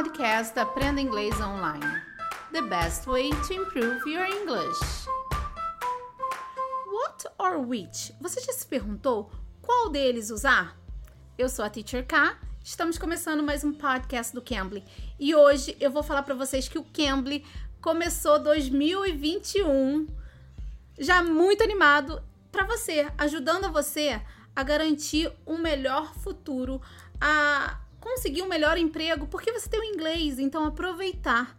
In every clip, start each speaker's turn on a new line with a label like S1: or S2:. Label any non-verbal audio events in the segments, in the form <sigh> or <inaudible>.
S1: podcast Aprenda Inglês Online. The best way to improve your English. What or which? Você já se perguntou qual deles usar? Eu sou a Teacher K. Estamos começando mais um podcast do Cambly e hoje eu vou falar para vocês que o Cambly começou 2021 já muito animado para você, ajudando você a garantir um melhor futuro, a conseguir um melhor emprego, porque você tem o inglês, então aproveitar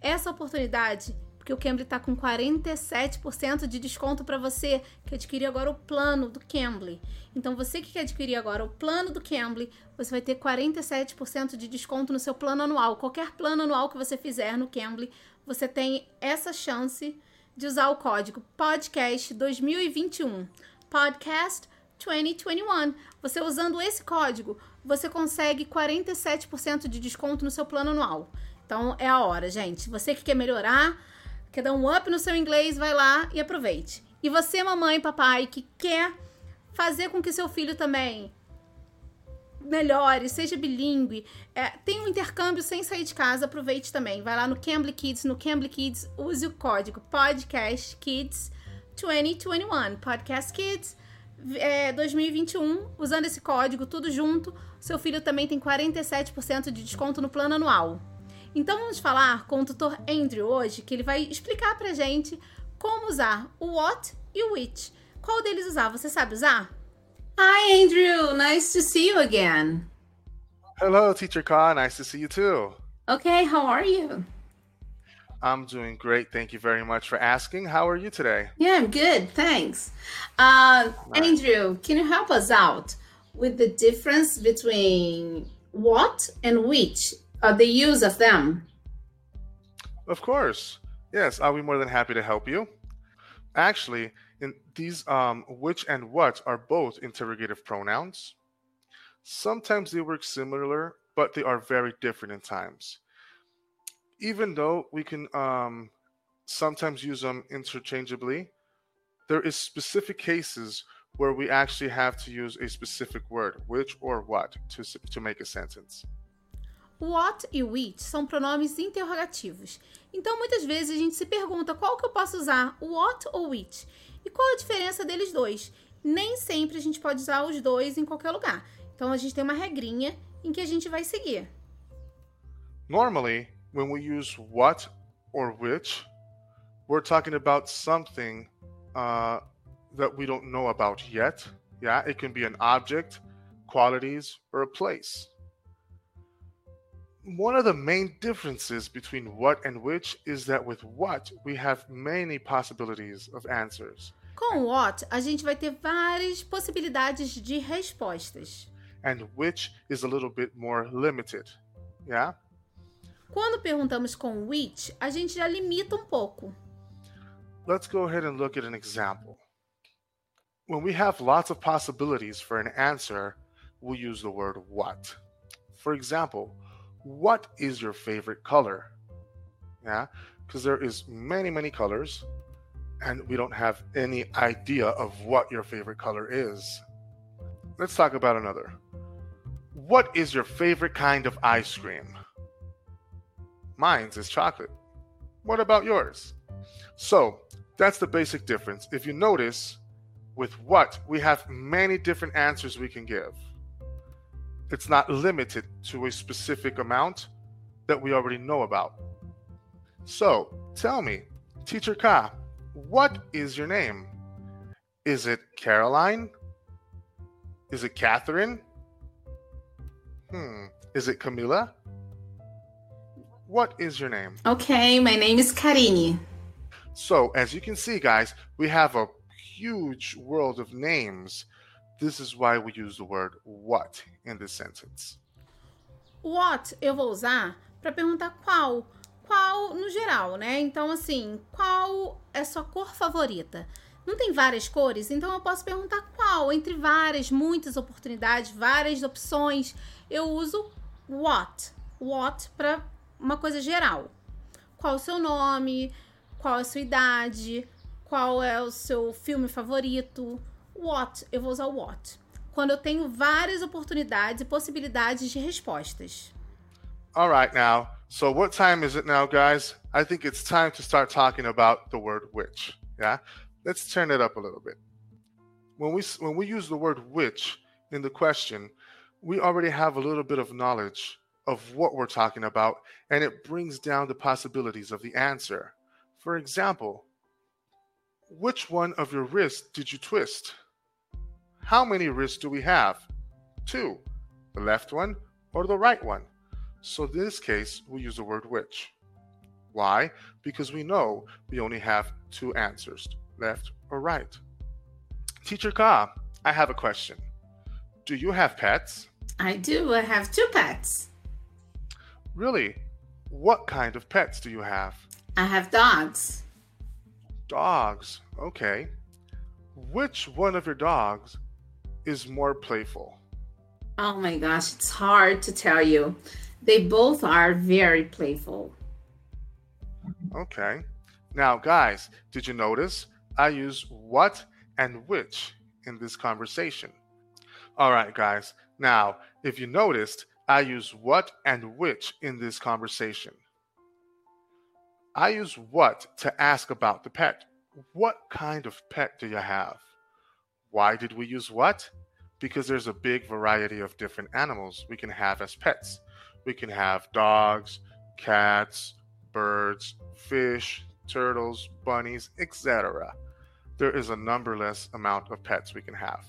S1: essa oportunidade, porque o Cambly está com 47% de desconto para você que adquirir agora o plano do Cambly. Então você que quer adquirir agora o plano do Cambly, você vai ter 47% de desconto no seu plano anual. Qualquer plano anual que você fizer no Cambly, você tem essa chance de usar o código podcast 2021. Podcast 2021. Você usando esse código, você consegue 47% de desconto no seu plano anual. Então é a hora, gente. Você que quer melhorar, quer dar um up no seu inglês, vai lá e aproveite. E você, mamãe papai, que quer fazer com que seu filho também melhore, seja bilíngue, é, tem um intercâmbio sem sair de casa, aproveite também. Vai lá no Cambly Kids, no Cambly Kids, use o código Podcast Kids 2021. Podcast Kids é, 2021, usando esse código tudo junto, seu filho também tem 47% de desconto no plano anual. Então vamos falar com o tutor Andrew hoje, que ele vai explicar pra gente como usar o what e o which. Qual deles usar? Você sabe usar? Hi Andrew, nice to see you again.
S2: Hello, Teacher Khan. Nice to see you too.
S1: Okay, how are you?
S2: I'm doing great. Thank you very much for asking. How are you today?
S1: Yeah, I'm good. Thanks. Uh, nice. Andrew, can you help us out with the difference between what and which, uh, the use of them?
S2: Of course. Yes, I'll be more than happy to help you. Actually, in these um, which and what are both interrogative pronouns. Sometimes they work similar, but they are very different in times even though we can um, sometimes use them interchangeably, there is specific cases where we actually have to use a specific word, which or what, to, to make a sentence.
S1: What e which são pronomes interrogativos. Então, muitas vezes a gente se pergunta qual que eu posso usar, what ou which? E qual a diferença deles dois? Nem sempre a gente pode usar os dois em qualquer lugar. Então, a gente tem uma regrinha em que a gente vai seguir.
S2: Normally, when we use what or which, we're talking about something uh, that we don't know about yet. Yeah, it can be an object, qualities, or a place. One of the main differences between what and which is that with what we have many possibilities of answers.
S1: Com what, a gente vai ter várias possibilidades de respostas.
S2: And which is a little bit more limited. Yeah?
S1: Quando perguntamos com which, a gente já limita um pouco.
S2: Let's go ahead and look at an example. When we have lots of possibilities for an answer, we use the word what. For example, what is your favorite color? Yeah, because there is many, many colors, and we don't have any idea of what your favorite color is. Let's talk about another. What is your favorite kind of ice cream? Mine's is chocolate. What about yours? So that's the basic difference. If you notice, with what, we have many different answers we can give. It's not limited to a specific amount that we already know about. So tell me, Teacher Ka, what is your name? Is it Caroline? Is it Catherine? Hmm. Is it Camilla? What is your name?
S1: Okay, my name is Karine.
S2: So, as you can see, guys, we have a huge world of names. This is why we use the word what in this sentence.
S1: What eu vou usar para perguntar qual. Qual no geral, né? Então, assim, qual é sua cor favorita? Não tem várias cores, então eu posso perguntar qual, entre várias, muitas oportunidades, várias opções. Eu uso what. What para uma coisa geral. Qual o seu nome, qual a sua idade, qual é o seu filme favorito. What, eu vou usar o what. Quando eu tenho várias oportunidades e possibilidades de respostas.
S2: All right, now. So, what time is it now, guys? I think it's time to start talking about the word which. Yeah, let's turn it up a little bit. When we when we use the word which in the question, we already have a little bit of knowledge of what we're talking about, and it brings down the possibilities of the answer. For example, which one of your wrists did you twist? How many wrists do we have? Two. The left one or the right one? So in this case, we use the word which. Why? Because we know we only have two answers, left or right. Teacher Ka, I have a question. Do you have pets?
S1: I do. I have two pets.
S2: Really? What kind of pets do you have?
S1: I have dogs.
S2: Dogs. Okay. Which one of your dogs is more playful?
S1: Oh my gosh, it's hard to tell you. They both are very playful.
S2: Okay. Now, guys, did you notice I use what and which in this conversation? All right, guys. Now, if you noticed, I use what and which in this conversation. I use what to ask about the pet. What kind of pet do you have? Why did we use what? Because there's a big variety of different animals we can have as pets. We can have dogs, cats, birds, fish, turtles, bunnies, etc. There is a numberless amount of pets we can have.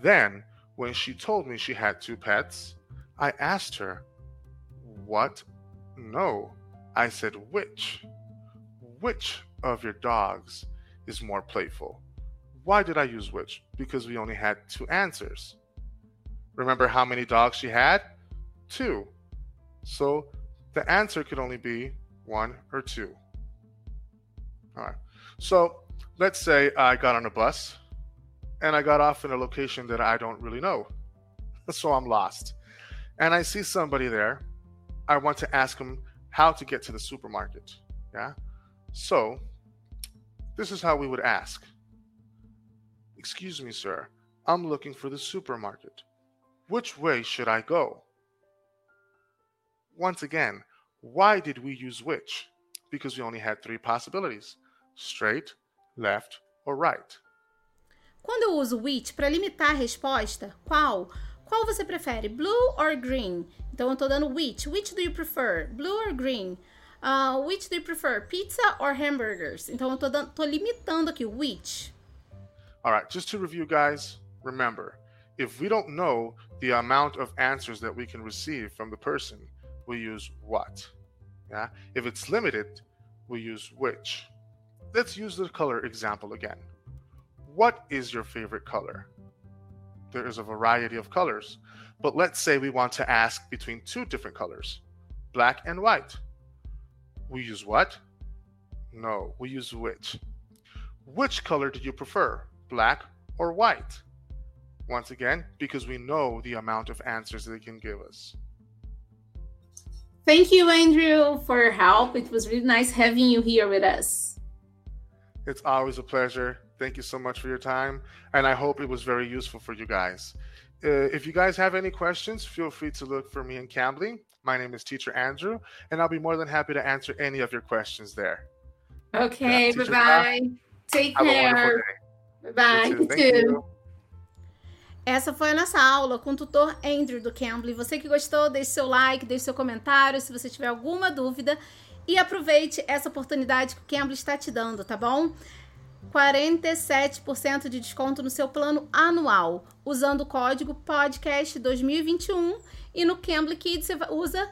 S2: Then, when she told me she had two pets, I asked her, What? No. I said, Which? Which of your dogs is more playful? Why did I use which? Because we only had two answers. Remember how many dogs she had? Two. So the answer could only be one or two. All right. So let's say I got on a bus and I got off in a location that I don't really know. <laughs> So I'm lost. And I see somebody there. I want to ask him how to get to the supermarket. Yeah. So this is how we would ask Excuse me, sir. I'm looking for the supermarket. Which way should I go? Once again, why did we use which? Because we only had three possibilities straight, left, or right.
S1: Quando eu uso which para limitar a resposta, qual? Qual você prefere, blue or green? Então eu estou dando which. Which do you prefer, blue or green? Uh, which do you prefer, pizza or hamburgers? Então eu tô, dando, tô limitando aqui which.
S2: All right, just to review, guys, remember, if we don't know the amount of answers that we can receive from the person, we use what. Yeah. If it's limited, we use which. Let's use the color example again. What is your favorite color? There is a variety of colors, but let's say we want to ask between two different colors, black and white. We use what? No, we use which. Which color do you prefer, black or white? Once again, because we know the amount of answers they can give us.
S1: Thank you, Andrew, for your help. It was really nice having you here with us.
S2: It's always a pleasure. Thank you so much for your time, and I hope it was very useful for you guys. Uh, if you guys have any questions, feel free to look for me in Cambly. My name is Teacher Andrew, and I'll be more than happy to answer any of your questions there.
S1: Okay, yeah, bye bye. Take care. Bye bye. You too. You too. Essa foi a nossa aula com o tutor Andrew do Cambly. Você que gostou, deixe seu like, deixe seu comentário se você tiver alguma dúvida e aproveite essa oportunidade que o Cambly está te dando, tá bom? 47% de desconto no seu plano anual, usando o código podcast 2021 e no Cambly Kids você usa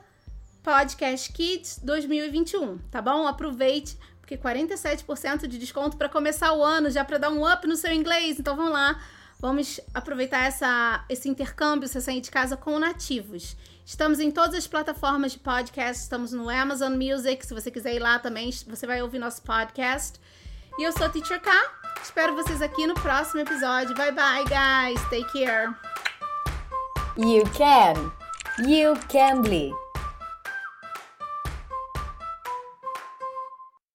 S1: podcast Kids 2021, tá bom? Aproveite porque 47% de desconto para começar o ano, já para dar um up no seu inglês. Então vamos lá Vamos aproveitar essa, esse intercâmbio, você sair de casa com nativos. Estamos em todas as plataformas de podcast, estamos no Amazon Music, se você quiser ir lá também, você vai ouvir nosso podcast. E eu sou a Teacher K. Espero vocês aqui no próximo episódio. Bye bye, guys. Take care.
S3: You can. You can be.